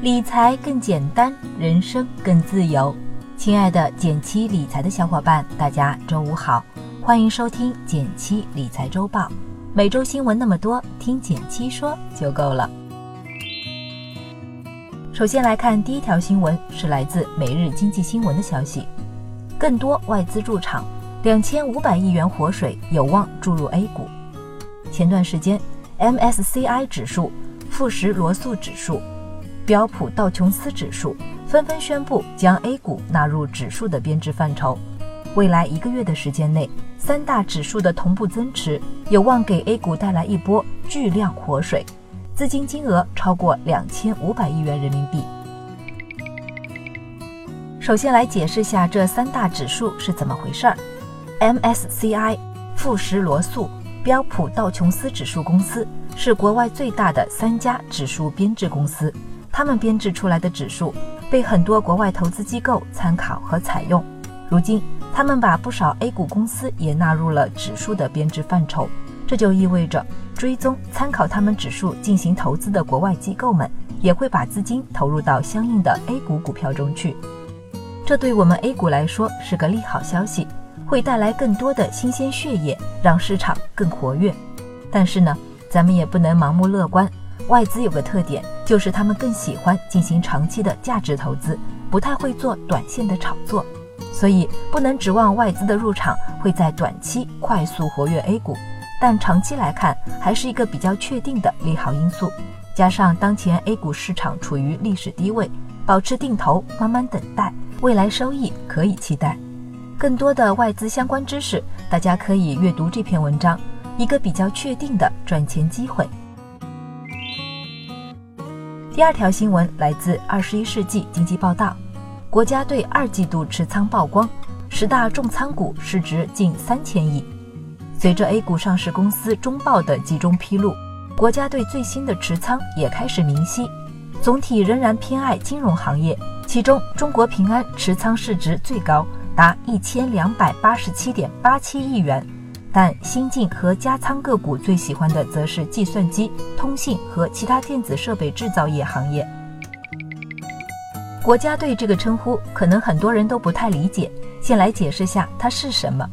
理财更简单，人生更自由。亲爱的减七理财的小伙伴，大家周五好，欢迎收听减七理财周报。每周新闻那么多，听减七说就够了。首先来看第一条新闻，是来自《每日经济新闻》的消息：更多外资入场，两千五百亿元活水有望注入 A 股。前段时间，MSCI 指数、富时罗素指数。标普道琼斯指数纷纷宣布将 A 股纳入指数的编制范畴。未来一个月的时间内，三大指数的同步增持有望给 A 股带来一波巨量活水，资金金额超过两千五百亿元人民币。首先来解释下这三大指数是怎么回事儿。MSCI、富时罗素、标普道琼斯指数公司是国外最大的三家指数编制公司。他们编制出来的指数被很多国外投资机构参考和采用。如今，他们把不少 A 股公司也纳入了指数的编制范畴，这就意味着追踪、参考他们指数进行投资的国外机构们也会把资金投入到相应的 A 股股票中去。这对我们 A 股来说是个利好消息，会带来更多的新鲜血液，让市场更活跃。但是呢，咱们也不能盲目乐观。外资有个特点，就是他们更喜欢进行长期的价值投资，不太会做短线的炒作，所以不能指望外资的入场会在短期快速活跃 A 股，但长期来看还是一个比较确定的利好因素。加上当前 A 股市场处于历史低位，保持定投，慢慢等待，未来收益可以期待。更多的外资相关知识，大家可以阅读这篇文章，一个比较确定的赚钱机会。第二条新闻来自《二十一世纪经济报道》，国家队二季度持仓曝光，十大重仓股市值近三千亿。随着 A 股上市公司中报的集中披露，国家队最新的持仓也开始明晰，总体仍然偏爱金融行业，其中中国平安持仓市值最高，达一千两百八十七点八七亿元。但新进和加仓个股最喜欢的则是计算机、通信和其他电子设备制造业行业。国家队这个称呼可能很多人都不太理解，先来解释下它是什么。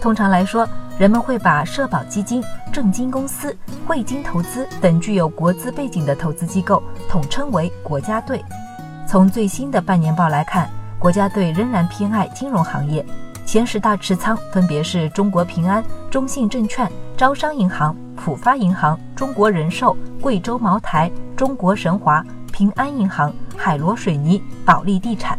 通常来说，人们会把社保基金、证金公司、汇金投资等具有国资背景的投资机构统称为国家队。从最新的半年报来看，国家队仍然偏爱金融行业。前十大持仓分别是中国平安、中信证券、招商银行、浦发银行、中国人寿、贵州茅台、中国神华、平安银行、海螺水泥、保利地产。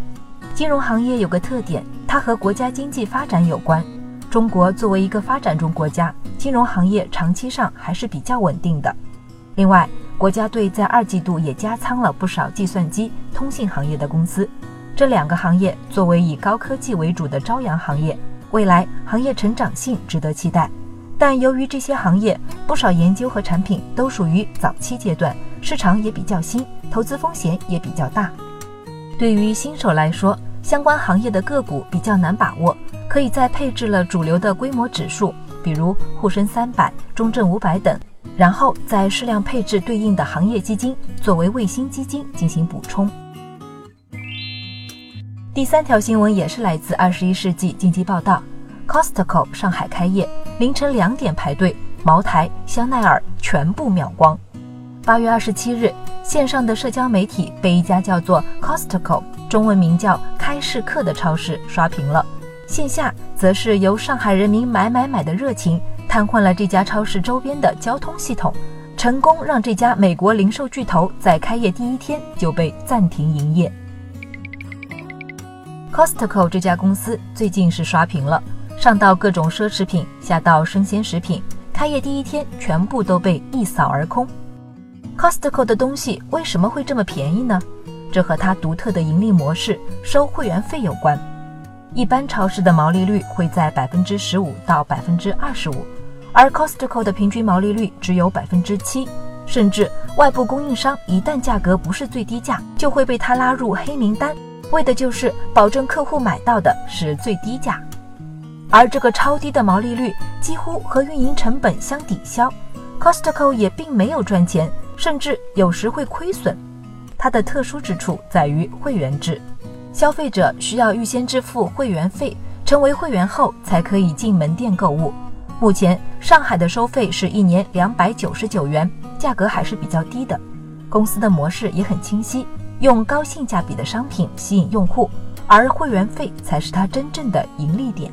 金融行业有个特点，它和国家经济发展有关。中国作为一个发展中国家，金融行业长期上还是比较稳定的。另外，国家队在二季度也加仓了不少计算机、通信行业的公司。这两个行业作为以高科技为主的朝阳行业，未来行业成长性值得期待。但由于这些行业不少研究和产品都属于早期阶段，市场也比较新，投资风险也比较大。对于新手来说，相关行业的个股比较难把握，可以在配置了主流的规模指数，比如沪深三百、中证五百等，然后再适量配置对应的行业基金，作为卫星基金进行补充。第三条新闻也是来自《二十一世纪经济报道》，Costco 上海开业，凌晨两点排队，茅台、香奈儿全部秒光。八月二十七日，线上的社交媒体被一家叫做 Costco（ 中文名叫开市客）的超市刷屏了，线下则是由上海人民买买买的热情瘫痪了这家超市周边的交通系统，成功让这家美国零售巨头在开业第一天就被暂停营业。Costco 这家公司最近是刷屏了，上到各种奢侈品，下到生鲜食品，开业第一天全部都被一扫而空。Costco 的东西为什么会这么便宜呢？这和它独特的盈利模式——收会员费有关。一般超市的毛利率会在百分之十五到百分之二十五，而 Costco 的平均毛利率只有百分之七，甚至外部供应商一旦价格不是最低价，就会被他拉入黑名单。为的就是保证客户买到的是最低价，而这个超低的毛利率几乎和运营成本相抵消，Costco 也并没有赚钱，甚至有时会亏损。它的特殊之处在于会员制，消费者需要预先支付会员费，成为会员后才可以进门店购物。目前上海的收费是一年两百九十九元，价格还是比较低的。公司的模式也很清晰，用高性价比的商品吸引用户，而会员费才是它真正的盈利点。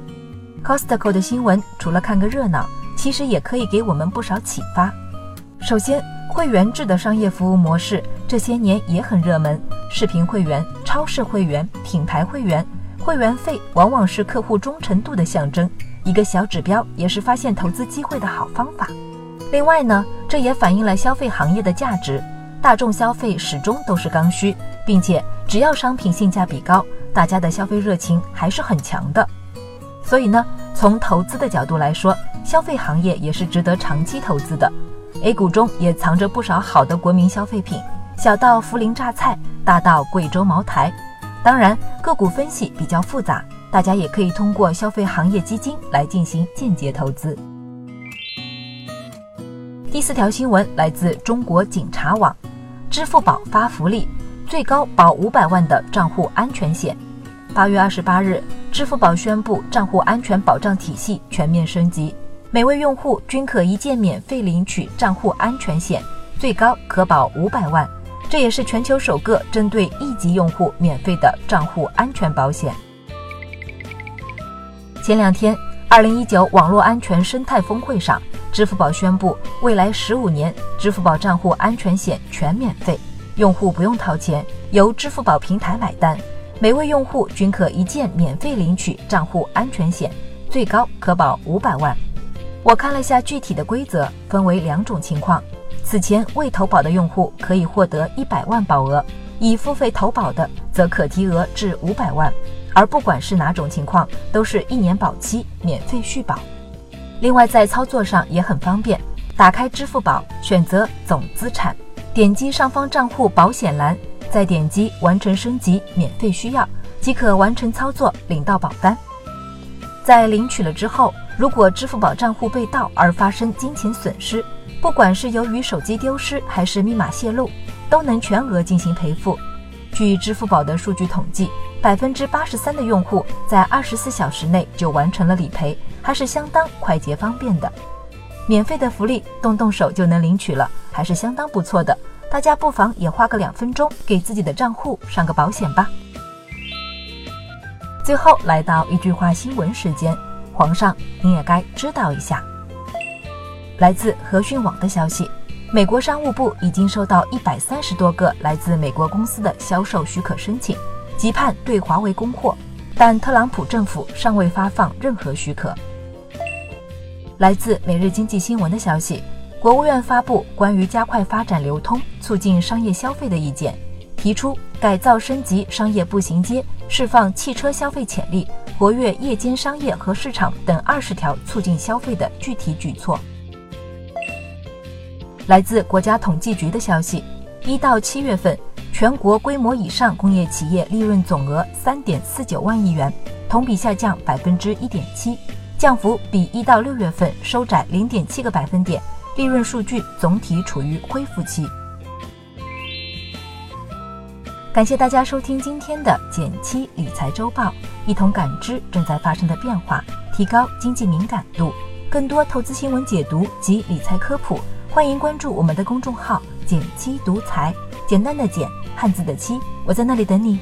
Costco 的新闻除了看个热闹，其实也可以给我们不少启发。首先，会员制的商业服务模式这些年也很热门，视频会员、超市会员、品牌会员，会员费往往是客户忠诚度的象征，一个小指标，也是发现投资机会的好方法。另外呢，这也反映了消费行业的价值，大众消费始终都是刚需，并且只要商品性价比高，大家的消费热情还是很强的。所以呢，从投资的角度来说，消费行业也是值得长期投资的。A 股中也藏着不少好的国民消费品，小到涪陵榨菜，大到贵州茅台。当然，个股分析比较复杂，大家也可以通过消费行业基金来进行间接投资。第四条新闻来自中国警察网，支付宝发福利，最高保五百万的账户安全险。八月二十八日，支付宝宣布账户安全保障体系全面升级。每位用户均可一键免费领取账户安全险，最高可保五百万。这也是全球首个针对一级用户免费的账户安全保险。前两天，二零一九网络安全生态峰会上，支付宝宣布，未来十五年，支付宝账户安全险全免费，用户不用掏钱，由支付宝平台买单。每位用户均可一键免费领取账户安全险，最高可保五百万。我看了下具体的规则，分为两种情况：此前未投保的用户可以获得一百万保额，已付费投保的则可提额至五百万。而不管是哪种情况，都是一年保期，免费续保。另外，在操作上也很方便，打开支付宝，选择总资产，点击上方账户保险栏，再点击完成升级，免费需要，即可完成操作，领到保单。在领取了之后。如果支付宝账户被盗而发生金钱损失，不管是由于手机丢失还是密码泄露，都能全额进行赔付。据支付宝的数据统计，百分之八十三的用户在二十四小时内就完成了理赔，还是相当快捷方便的。免费的福利动动手就能领取了，还是相当不错的。大家不妨也花个两分钟给自己的账户上个保险吧。最后来到一句话新闻时间。皇上，你也该知道一下。来自和讯网的消息，美国商务部已经收到一百三十多个来自美国公司的销售许可申请，急盼对华为供货，但特朗普政府尚未发放任何许可。来自每日经济新闻的消息，国务院发布关于加快发展流通、促进商业消费的意见，提出改造升级商业步行街，释放汽车消费潜力。活跃夜间商业和市场等二十条促进消费的具体举措。来自国家统计局的消息，一到七月份，全国规模以上工业企业利润总额三点四九万亿元，同比下降百分之一点七，降幅比一到六月份收窄零点七个百分点，利润数据总体处于恢复期。感谢大家收听今天的减七理财周报，一同感知正在发生的变化，提高经济敏感度。更多投资新闻解读及理财科普，欢迎关注我们的公众号“简七独裁，简单的简，汉字的七，我在那里等你。